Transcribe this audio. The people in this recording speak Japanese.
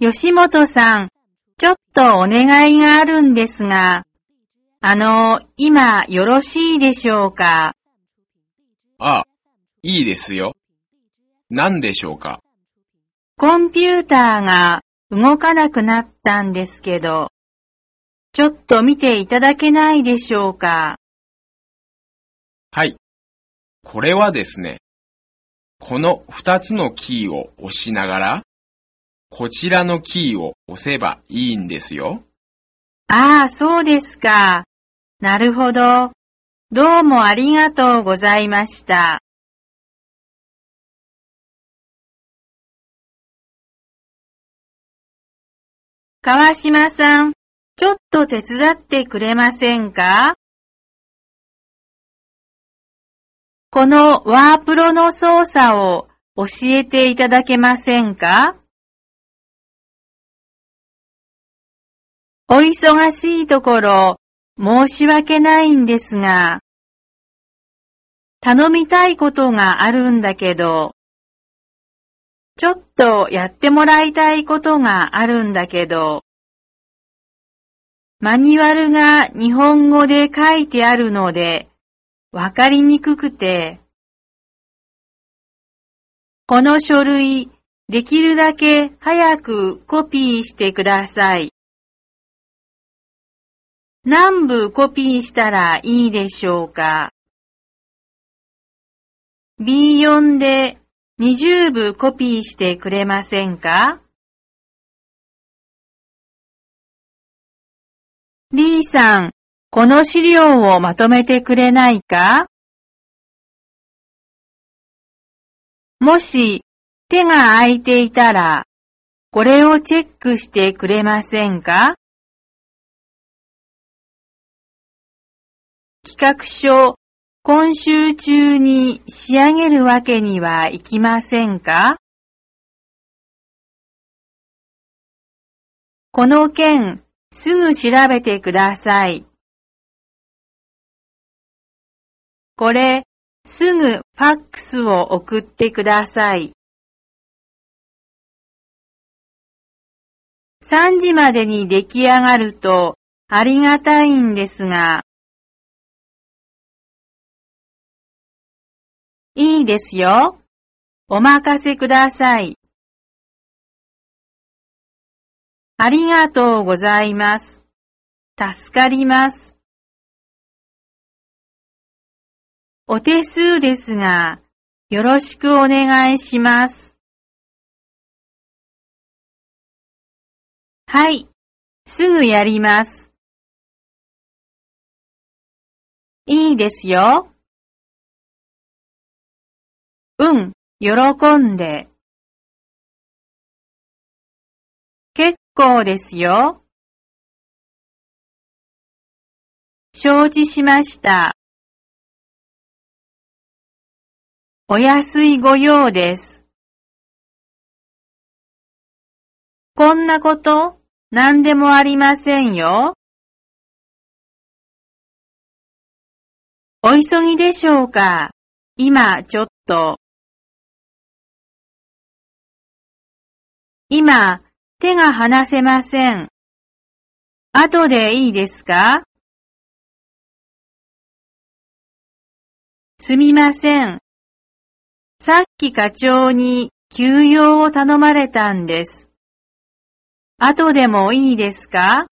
吉本さん、ちょっとお願いがあるんですが、あの、今よろしいでしょうか？ああ、いいですよ。何でしょうか？コンピューターが動かなくなったんですけど、ちょっと見ていただけないでしょうか？はい。これはですね、この2つのキーを押しながら、こちらのキーを押せばいいんですよ。ああ、そうですか。なるほど。どうもありがとうございました。川島さん、ちょっと手伝ってくれませんか？このワープロの操作を教えていただけませんか？お忙しいところ申し訳ないんですが、頼みたいことがあるんだけど、ちょっとやってもらいたいことがあるんだけど、マニュアルが日本語で書いてあるので、わかりにくくて、この書類、できるだけ早くコピーしてください。何部コピーしたらいいでしょうか ?B4 で20部コピーしてくれませんか？リーさん、この資料をまとめてくれないか？もし手が空いていたら、これをチェックしてくれませんか？企画書、今週中に仕上げるわけにはいきませんか？この件、すぐ調べてください。これ、すぐファックスを送ってください。3時までに出来上がるとありがたいんですが、いいですよ。お任せください。ありがとうございます。助かります。お手数ですが、よろしくお願いします。はい、すぐやります。いいですよ。うん、喜んで。結構ですよ。承知しました。お安いご用です。こんなこと何でもありませんよ。お急ぎでしょうか今ちょっと。今、手が離せません。後でいいですか？すみません。さっき課長に休養を頼まれたんです。後でもいいですか？